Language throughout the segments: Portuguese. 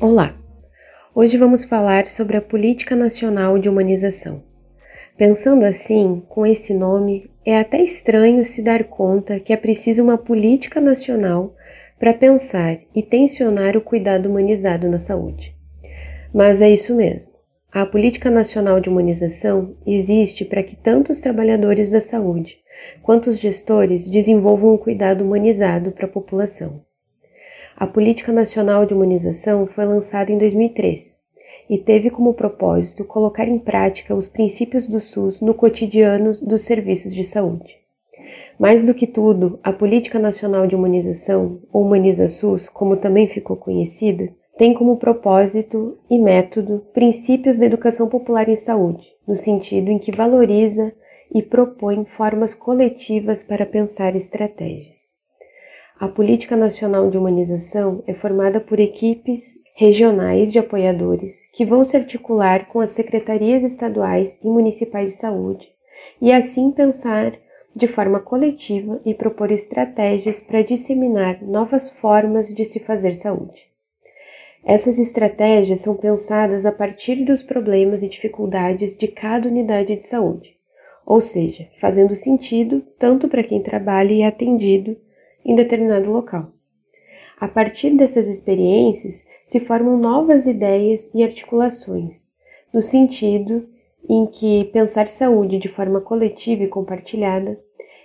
Olá! Hoje vamos falar sobre a Política Nacional de Humanização. Pensando assim, com esse nome, é até estranho se dar conta que é preciso uma política nacional para pensar e tensionar o cuidado humanizado na saúde. Mas é isso mesmo. A Política Nacional de Humanização existe para que tanto os trabalhadores da saúde quanto os gestores desenvolvam um cuidado humanizado para a população. A Política Nacional de Imunização foi lançada em 2003 e teve como propósito colocar em prática os princípios do SUS no cotidiano dos serviços de saúde. Mais do que tudo, a Política Nacional de Imunização, ou Humaniza SUS, como também ficou conhecida, tem como propósito e método princípios da educação popular em saúde, no sentido em que valoriza e propõe formas coletivas para pensar estratégias. A Política Nacional de Humanização é formada por equipes regionais de apoiadores que vão se articular com as secretarias estaduais e municipais de saúde e assim pensar de forma coletiva e propor estratégias para disseminar novas formas de se fazer saúde. Essas estratégias são pensadas a partir dos problemas e dificuldades de cada unidade de saúde, ou seja, fazendo sentido tanto para quem trabalha e é atendido em determinado local. A partir dessas experiências se formam novas ideias e articulações, no sentido em que pensar saúde de forma coletiva e compartilhada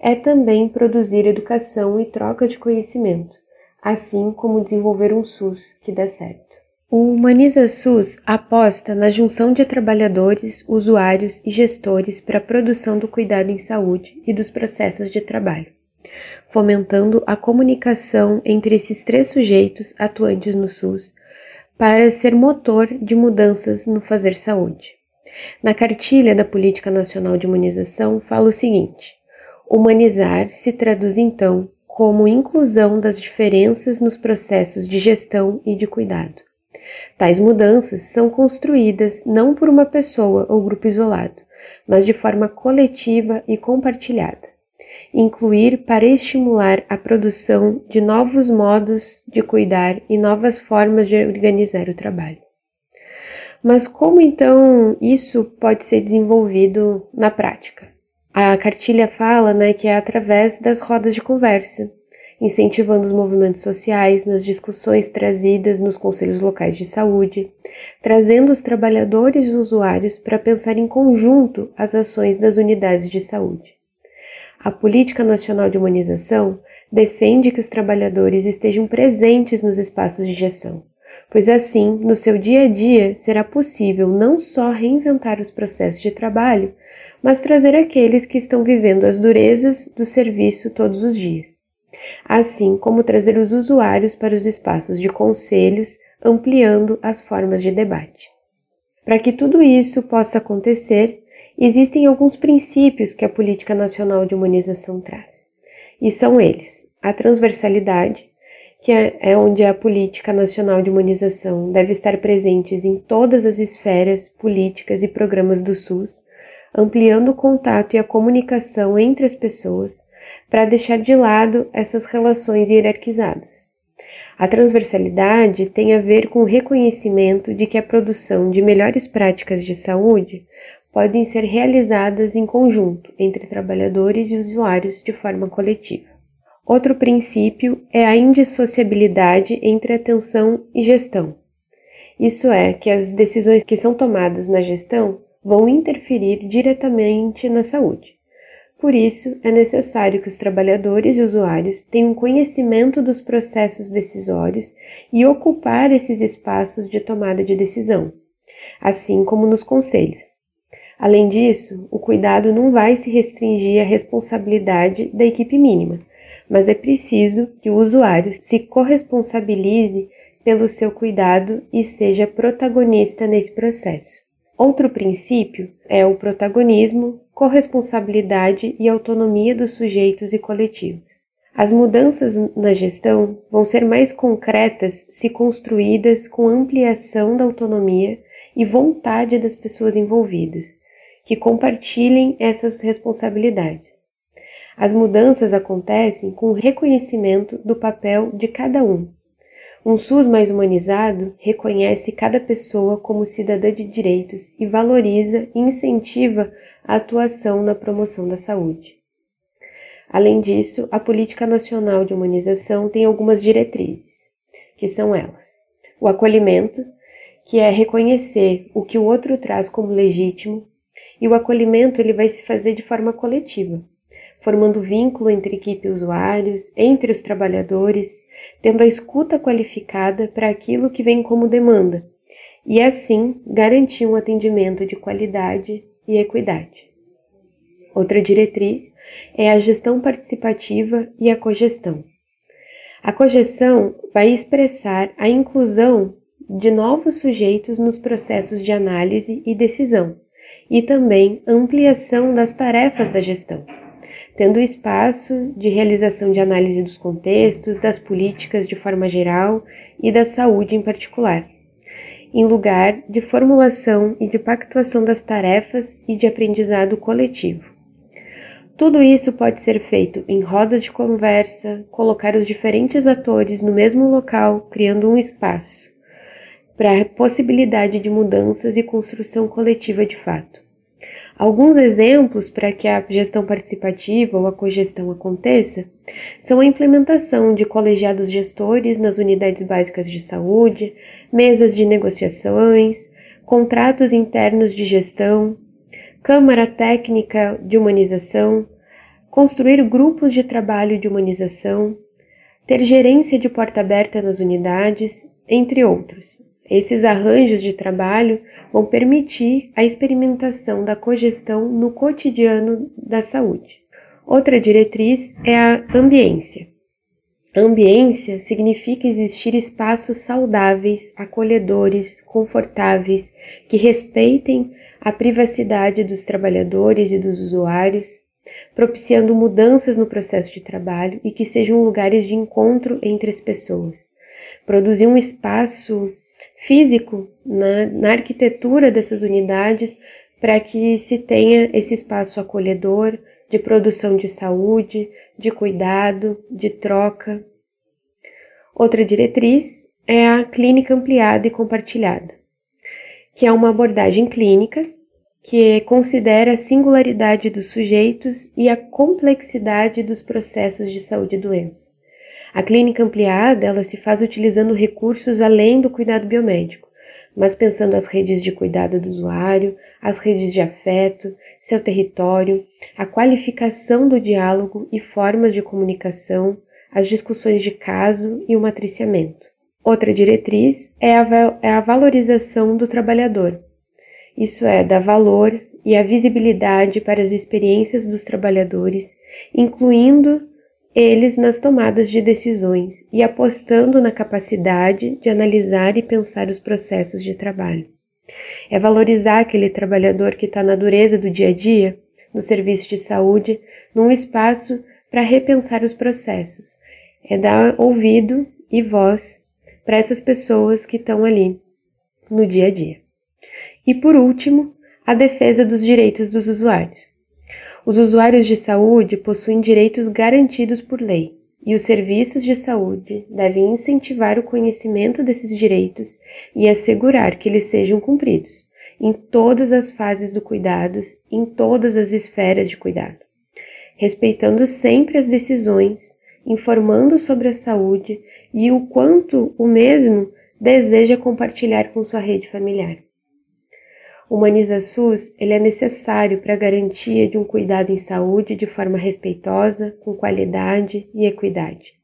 é também produzir educação e troca de conhecimento, assim como desenvolver um SUS que dê certo. O Humaniza SUS aposta na junção de trabalhadores, usuários e gestores para a produção do cuidado em saúde e dos processos de trabalho fomentando a comunicação entre esses três sujeitos atuantes no SUS para ser motor de mudanças no fazer saúde. Na cartilha da Política Nacional de Imunização fala o seguinte: humanizar se traduz então como inclusão das diferenças nos processos de gestão e de cuidado. Tais mudanças são construídas não por uma pessoa ou grupo isolado, mas de forma coletiva e compartilhada incluir para estimular a produção de novos modos de cuidar e novas formas de organizar o trabalho. Mas como então isso pode ser desenvolvido na prática? A cartilha fala né, que é através das rodas de conversa, incentivando os movimentos sociais nas discussões trazidas nos conselhos locais de saúde, trazendo os trabalhadores e usuários para pensar em conjunto as ações das unidades de saúde. A Política Nacional de Humanização defende que os trabalhadores estejam presentes nos espaços de gestão, pois assim, no seu dia a dia, será possível não só reinventar os processos de trabalho, mas trazer aqueles que estão vivendo as durezas do serviço todos os dias. Assim como trazer os usuários para os espaços de conselhos, ampliando as formas de debate. Para que tudo isso possa acontecer, Existem alguns princípios que a Política Nacional de Humanização traz, e são eles: a transversalidade, que é, é onde a Política Nacional de Humanização deve estar presente em todas as esferas, políticas e programas do SUS, ampliando o contato e a comunicação entre as pessoas para deixar de lado essas relações hierarquizadas. A transversalidade tem a ver com o reconhecimento de que a produção de melhores práticas de saúde podem ser realizadas em conjunto entre trabalhadores e usuários de forma coletiva. Outro princípio é a indissociabilidade entre atenção e gestão. Isso é, que as decisões que são tomadas na gestão vão interferir diretamente na saúde. Por isso, é necessário que os trabalhadores e usuários tenham conhecimento dos processos decisórios e ocupar esses espaços de tomada de decisão, assim como nos conselhos. Além disso, o cuidado não vai se restringir à responsabilidade da equipe mínima, mas é preciso que o usuário se corresponsabilize pelo seu cuidado e seja protagonista nesse processo. Outro princípio é o protagonismo, corresponsabilidade e autonomia dos sujeitos e coletivos. As mudanças na gestão vão ser mais concretas se construídas com ampliação da autonomia e vontade das pessoas envolvidas, que compartilhem essas responsabilidades. As mudanças acontecem com o reconhecimento do papel de cada um. Um SUS mais humanizado reconhece cada pessoa como cidadã de direitos e valoriza e incentiva a atuação na promoção da saúde. Além disso, a Política Nacional de Humanização tem algumas diretrizes, que são elas: o acolhimento, que é reconhecer o que o outro traz como legítimo, e o acolhimento ele vai se fazer de forma coletiva, formando vínculo entre equipe e usuários, entre os trabalhadores, tendo a escuta qualificada para aquilo que vem como demanda, e assim garantir um atendimento de qualidade e equidade. Outra diretriz é a gestão participativa e a cogestão. A cogestão vai expressar a inclusão de novos sujeitos nos processos de análise e decisão, e também ampliação das tarefas da gestão, tendo espaço de realização de análise dos contextos, das políticas de forma geral e da saúde em particular, em lugar de formulação e de pactuação das tarefas e de aprendizado coletivo. Tudo isso pode ser feito em rodas de conversa, colocar os diferentes atores no mesmo local, criando um espaço para a possibilidade de mudanças e construção coletiva de fato. Alguns exemplos para que a gestão participativa ou a cogestão aconteça são a implementação de colegiados gestores nas unidades básicas de saúde, mesas de negociações, contratos internos de gestão, Câmara Técnica de Humanização, construir grupos de trabalho de humanização, ter gerência de porta aberta nas unidades, entre outros. Esses arranjos de trabalho vão permitir a experimentação da cogestão no cotidiano da saúde. Outra diretriz é a ambiência. ambiência significa existir espaços saudáveis, acolhedores, confortáveis, que respeitem a privacidade dos trabalhadores e dos usuários, propiciando mudanças no processo de trabalho e que sejam lugares de encontro entre as pessoas. Produzir um espaço físico na, na arquitetura dessas unidades para que se tenha esse espaço acolhedor de produção de saúde, de cuidado, de troca. Outra diretriz é a clínica ampliada e compartilhada que é uma abordagem clínica que considera a singularidade dos sujeitos e a complexidade dos processos de saúde e doença. A clínica ampliada, ela se faz utilizando recursos além do cuidado biomédico, mas pensando as redes de cuidado do usuário, as redes de afeto, seu território, a qualificação do diálogo e formas de comunicação, as discussões de caso e o matriciamento. Outra diretriz é a, é a valorização do trabalhador, isso é, dar valor e a visibilidade para as experiências dos trabalhadores, incluindo eles nas tomadas de decisões e apostando na capacidade de analisar e pensar os processos de trabalho. É valorizar aquele trabalhador que está na dureza do dia a dia, no serviço de saúde, num espaço para repensar os processos. É dar ouvido e voz para essas pessoas que estão ali no dia a dia. E por último, a defesa dos direitos dos usuários. Os usuários de saúde possuem direitos garantidos por lei, e os serviços de saúde devem incentivar o conhecimento desses direitos e assegurar que eles sejam cumpridos em todas as fases do cuidado, em todas as esferas de cuidado, respeitando sempre as decisões, informando sobre a saúde e o quanto o mesmo deseja compartilhar com sua rede familiar. O SUS ele é necessário para a garantia de um cuidado em saúde de forma respeitosa, com qualidade e equidade.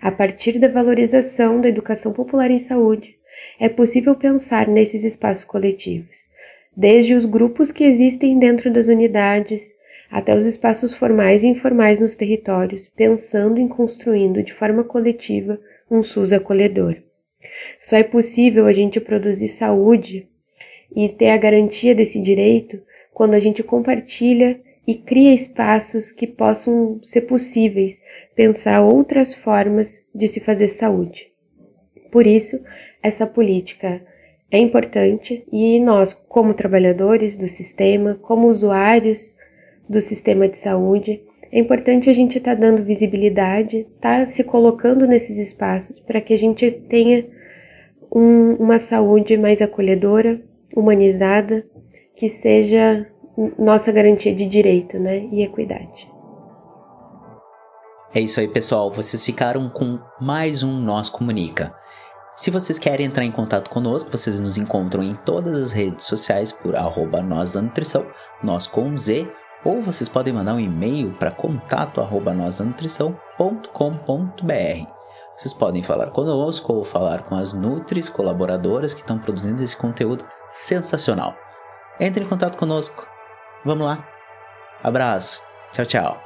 A partir da valorização da educação popular em saúde, é possível pensar nesses espaços coletivos, desde os grupos que existem dentro das unidades até os espaços formais e informais nos territórios, pensando em construindo de forma coletiva um SUS acolhedor. Só é possível a gente produzir saúde e ter a garantia desse direito quando a gente compartilha e cria espaços que possam ser possíveis pensar outras formas de se fazer saúde. Por isso, essa política é importante e nós, como trabalhadores do sistema, como usuários do sistema de saúde, é importante a gente estar tá dando visibilidade, estar tá se colocando nesses espaços para que a gente tenha um, uma saúde mais acolhedora, humanizada, que seja nossa garantia de direito né, e equidade. É isso aí, pessoal. Vocês ficaram com mais um Nós Comunica. Se vocês querem entrar em contato conosco, vocês nos encontram em todas as redes sociais por arroba nós da nutrição, nós com Z, ou vocês podem mandar um e-mail para contato arroba Vocês podem falar conosco ou falar com as Nutris colaboradoras que estão produzindo esse conteúdo sensacional. Entre em contato conosco. Vamos lá. Abraço. Tchau, tchau.